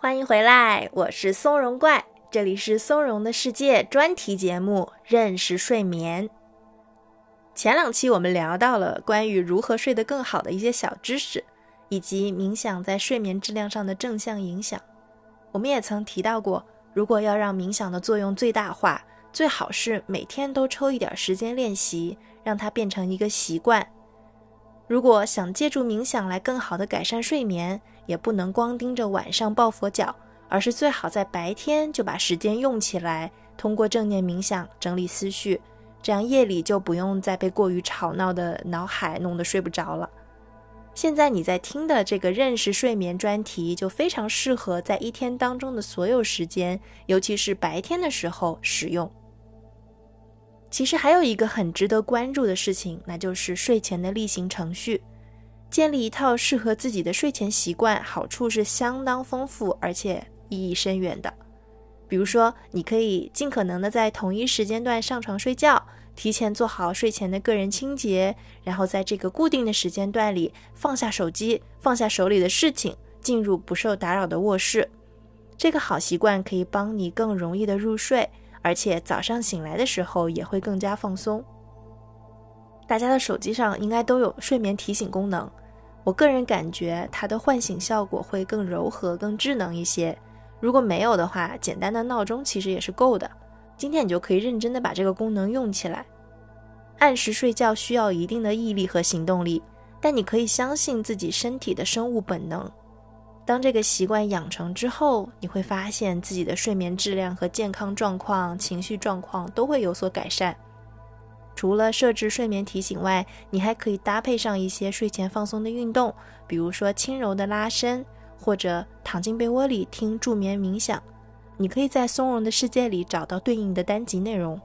欢迎回来，我是松茸怪，这里是松茸的世界专题节目《认识睡眠》。前两期我们聊到了关于如何睡得更好的一些小知识，以及冥想在睡眠质量上的正向影响。我们也曾提到过，如果要让冥想的作用最大化，最好是每天都抽一点时间练习，让它变成一个习惯。如果想借助冥想来更好的改善睡眠，也不能光盯着晚上抱佛脚，而是最好在白天就把时间用起来，通过正念冥想整理思绪，这样夜里就不用再被过于吵闹的脑海弄得睡不着了。现在你在听的这个认识睡眠专题，就非常适合在一天当中的所有时间，尤其是白天的时候使用。其实还有一个很值得关注的事情，那就是睡前的例行程序。建立一套适合自己的睡前习惯，好处是相当丰富，而且意义深远的。比如说，你可以尽可能的在同一时间段上床睡觉，提前做好睡前的个人清洁，然后在这个固定的时间段里放下手机，放下手里的事情，进入不受打扰的卧室。这个好习惯可以帮你更容易的入睡，而且早上醒来的时候也会更加放松。大家的手机上应该都有睡眠提醒功能，我个人感觉它的唤醒效果会更柔和、更智能一些。如果没有的话，简单的闹钟其实也是够的。今天你就可以认真的把这个功能用起来。按时睡觉需要一定的毅力和行动力，但你可以相信自己身体的生物本能。当这个习惯养成之后，你会发现自己的睡眠质量和健康状况、情绪状况都会有所改善。除了设置睡眠提醒外，你还可以搭配上一些睡前放松的运动，比如说轻柔的拉伸，或者躺进被窝里听助眠冥想。你可以在松茸的世界里找到对应的单集内容。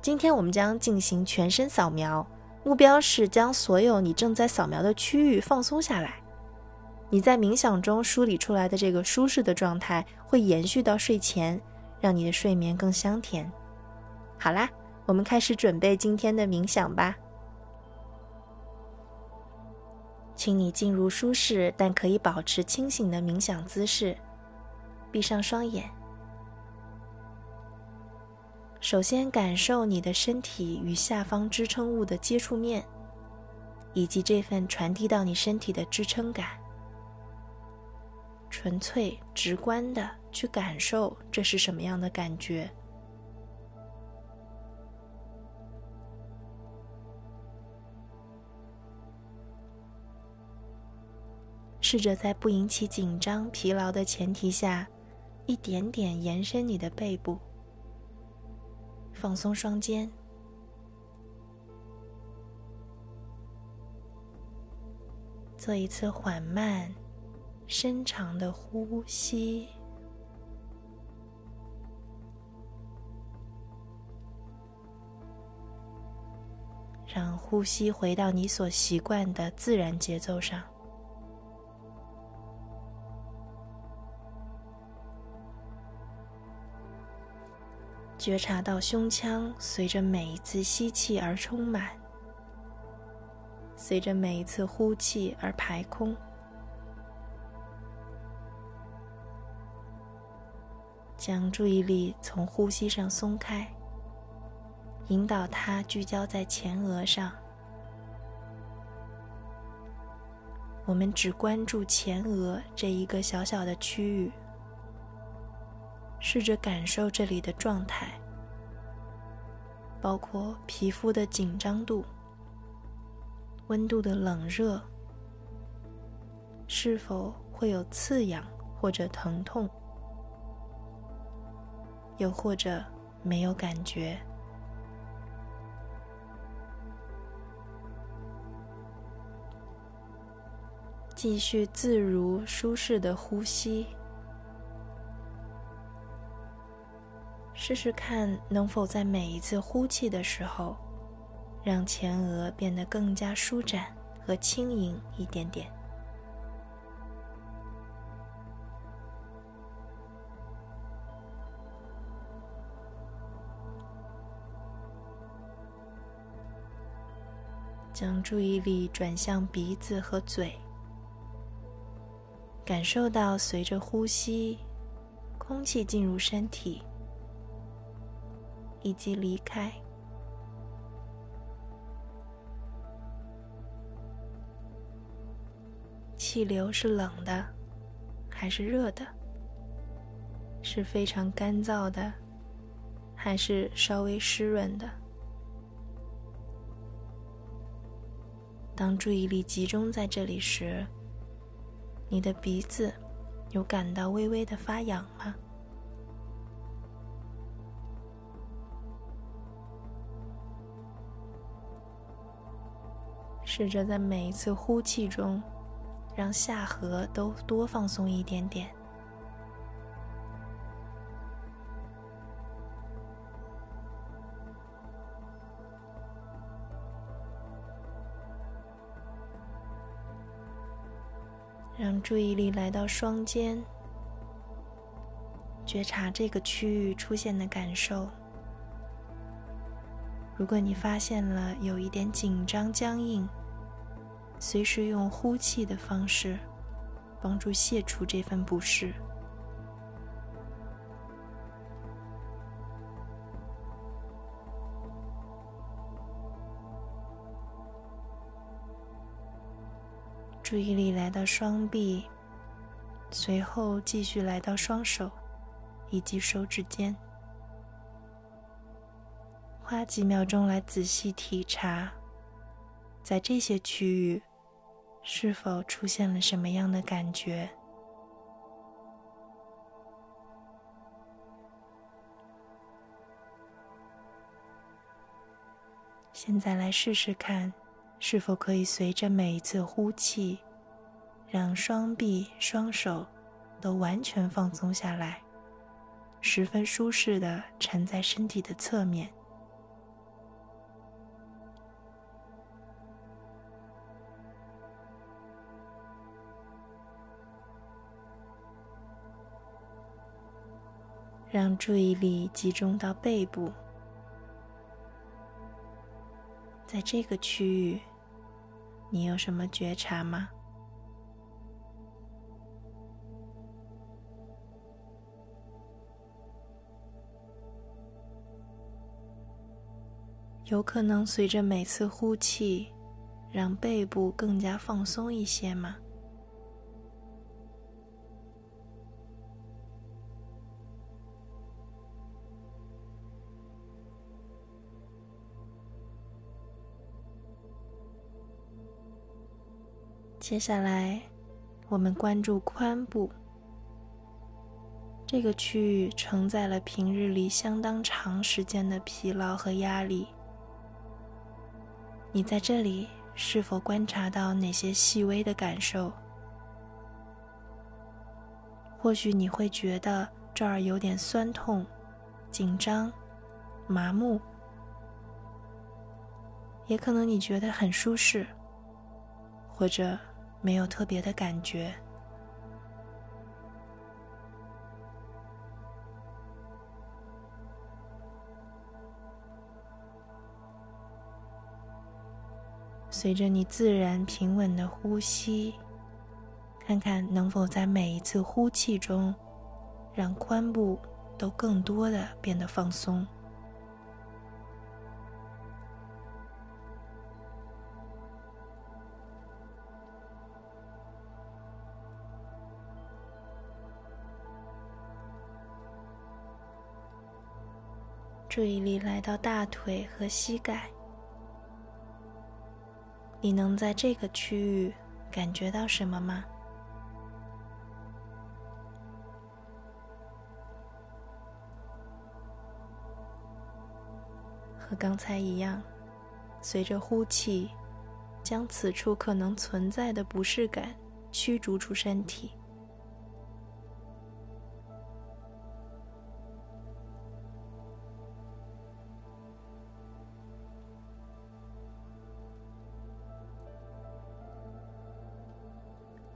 今天我们将进行全身扫描，目标是将所有你正在扫描的区域放松下来。你在冥想中梳理出来的这个舒适的状态会延续到睡前，让你的睡眠更香甜。好啦。我们开始准备今天的冥想吧，请你进入舒适但可以保持清醒的冥想姿势，闭上双眼。首先，感受你的身体与下方支撑物的接触面，以及这份传递到你身体的支撑感。纯粹、直观的去感受这是什么样的感觉。试着在不引起紧张、疲劳的前提下，一点点延伸你的背部，放松双肩，做一次缓慢、深长的呼吸，让呼吸回到你所习惯的自然节奏上。觉察到胸腔随着每一次吸气而充满，随着每一次呼气而排空。将注意力从呼吸上松开，引导它聚焦在前额上。我们只关注前额这一个小小的区域。试着感受这里的状态，包括皮肤的紧张度、温度的冷热，是否会有刺痒或者疼痛，又或者没有感觉。继续自如、舒适的呼吸。试试看，能否在每一次呼气的时候，让前额变得更加舒展和轻盈一点点。将注意力转向鼻子和嘴，感受到随着呼吸，空气进入身体以及离开。气流是冷的，还是热的？是非常干燥的，还是稍微湿润的？当注意力集中在这里时，你的鼻子有感到微微的发痒吗？试着在每一次呼气中，让下颌都多放松一点点。让注意力来到双肩，觉察这个区域出现的感受。如果你发现了有一点紧张、僵硬，随时用呼气的方式帮助卸除这份不适。注意力来到双臂，随后继续来到双手以及手指尖，花几秒钟来仔细体察，在这些区域是否出现了什么样的感觉。现在来试试看。是否可以随着每一次呼气，让双臂、双手都完全放松下来，十分舒适的沉在身体的侧面，让注意力集中到背部，在这个区域。你有什么觉察吗？有可能随着每次呼气，让背部更加放松一些吗？接下来，我们关注髋部。这个区域承载了平日里相当长时间的疲劳和压力。你在这里是否观察到哪些细微的感受？或许你会觉得这儿有点酸痛、紧张、麻木，也可能你觉得很舒适，或者。没有特别的感觉。随着你自然平稳的呼吸，看看能否在每一次呼气中，让髋部都更多的变得放松。注意力来到大腿和膝盖，你能在这个区域感觉到什么吗？和刚才一样，随着呼气，将此处可能存在的不适感驱逐出身体。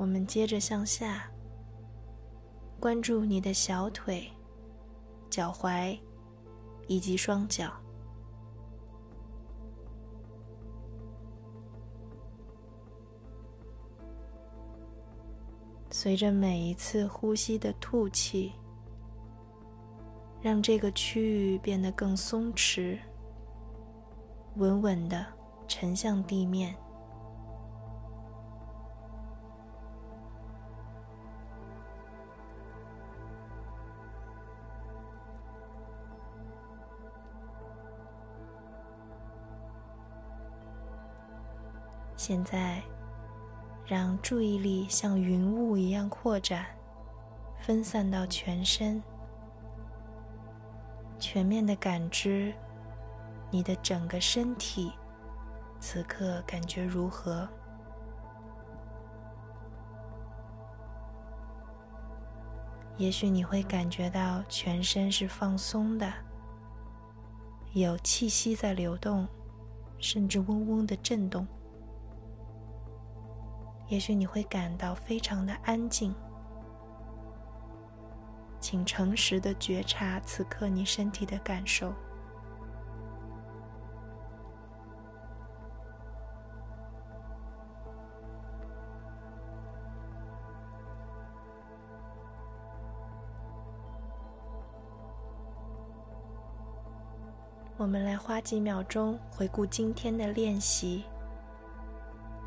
我们接着向下，关注你的小腿、脚踝以及双脚。随着每一次呼吸的吐气，让这个区域变得更松弛，稳稳的沉向地面。现在，让注意力像云雾一样扩展，分散到全身，全面的感知你的整个身体，此刻感觉如何？也许你会感觉到全身是放松的，有气息在流动，甚至嗡嗡的震动。也许你会感到非常的安静，请诚实的觉察此刻你身体的感受。我们来花几秒钟回顾今天的练习。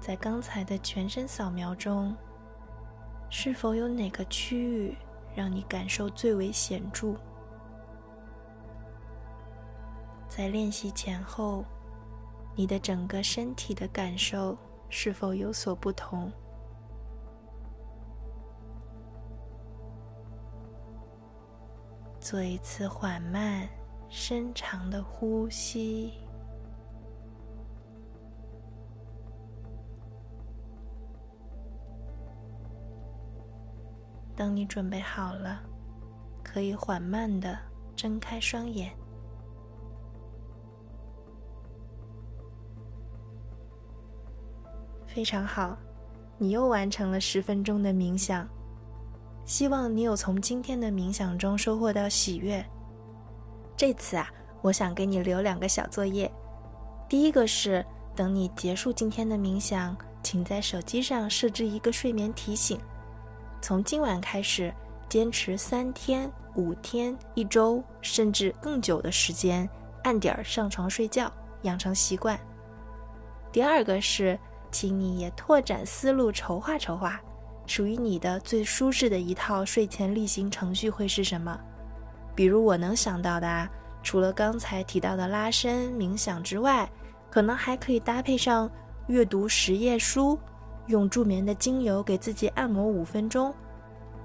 在刚才的全身扫描中，是否有哪个区域让你感受最为显著？在练习前后，你的整个身体的感受是否有所不同？做一次缓慢、深长的呼吸。当你准备好了，可以缓慢的睁开双眼。非常好，你又完成了十分钟的冥想。希望你有从今天的冥想中收获到喜悦。这次啊，我想给你留两个小作业。第一个是，等你结束今天的冥想，请在手机上设置一个睡眠提醒。从今晚开始，坚持三天、五天、一周，甚至更久的时间，按点儿上床睡觉，养成习惯。第二个是，请你也拓展思路，筹划筹划，属于你的最舒适的一套睡前例行程序会是什么？比如我能想到的啊，除了刚才提到的拉伸、冥想之外，可能还可以搭配上阅读十页书。用助眠的精油给自己按摩五分钟，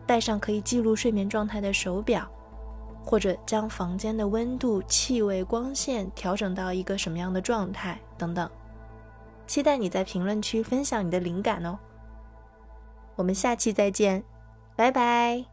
戴上可以记录睡眠状态的手表，或者将房间的温度、气味、光线调整到一个什么样的状态等等。期待你在评论区分享你的灵感哦。我们下期再见，拜拜。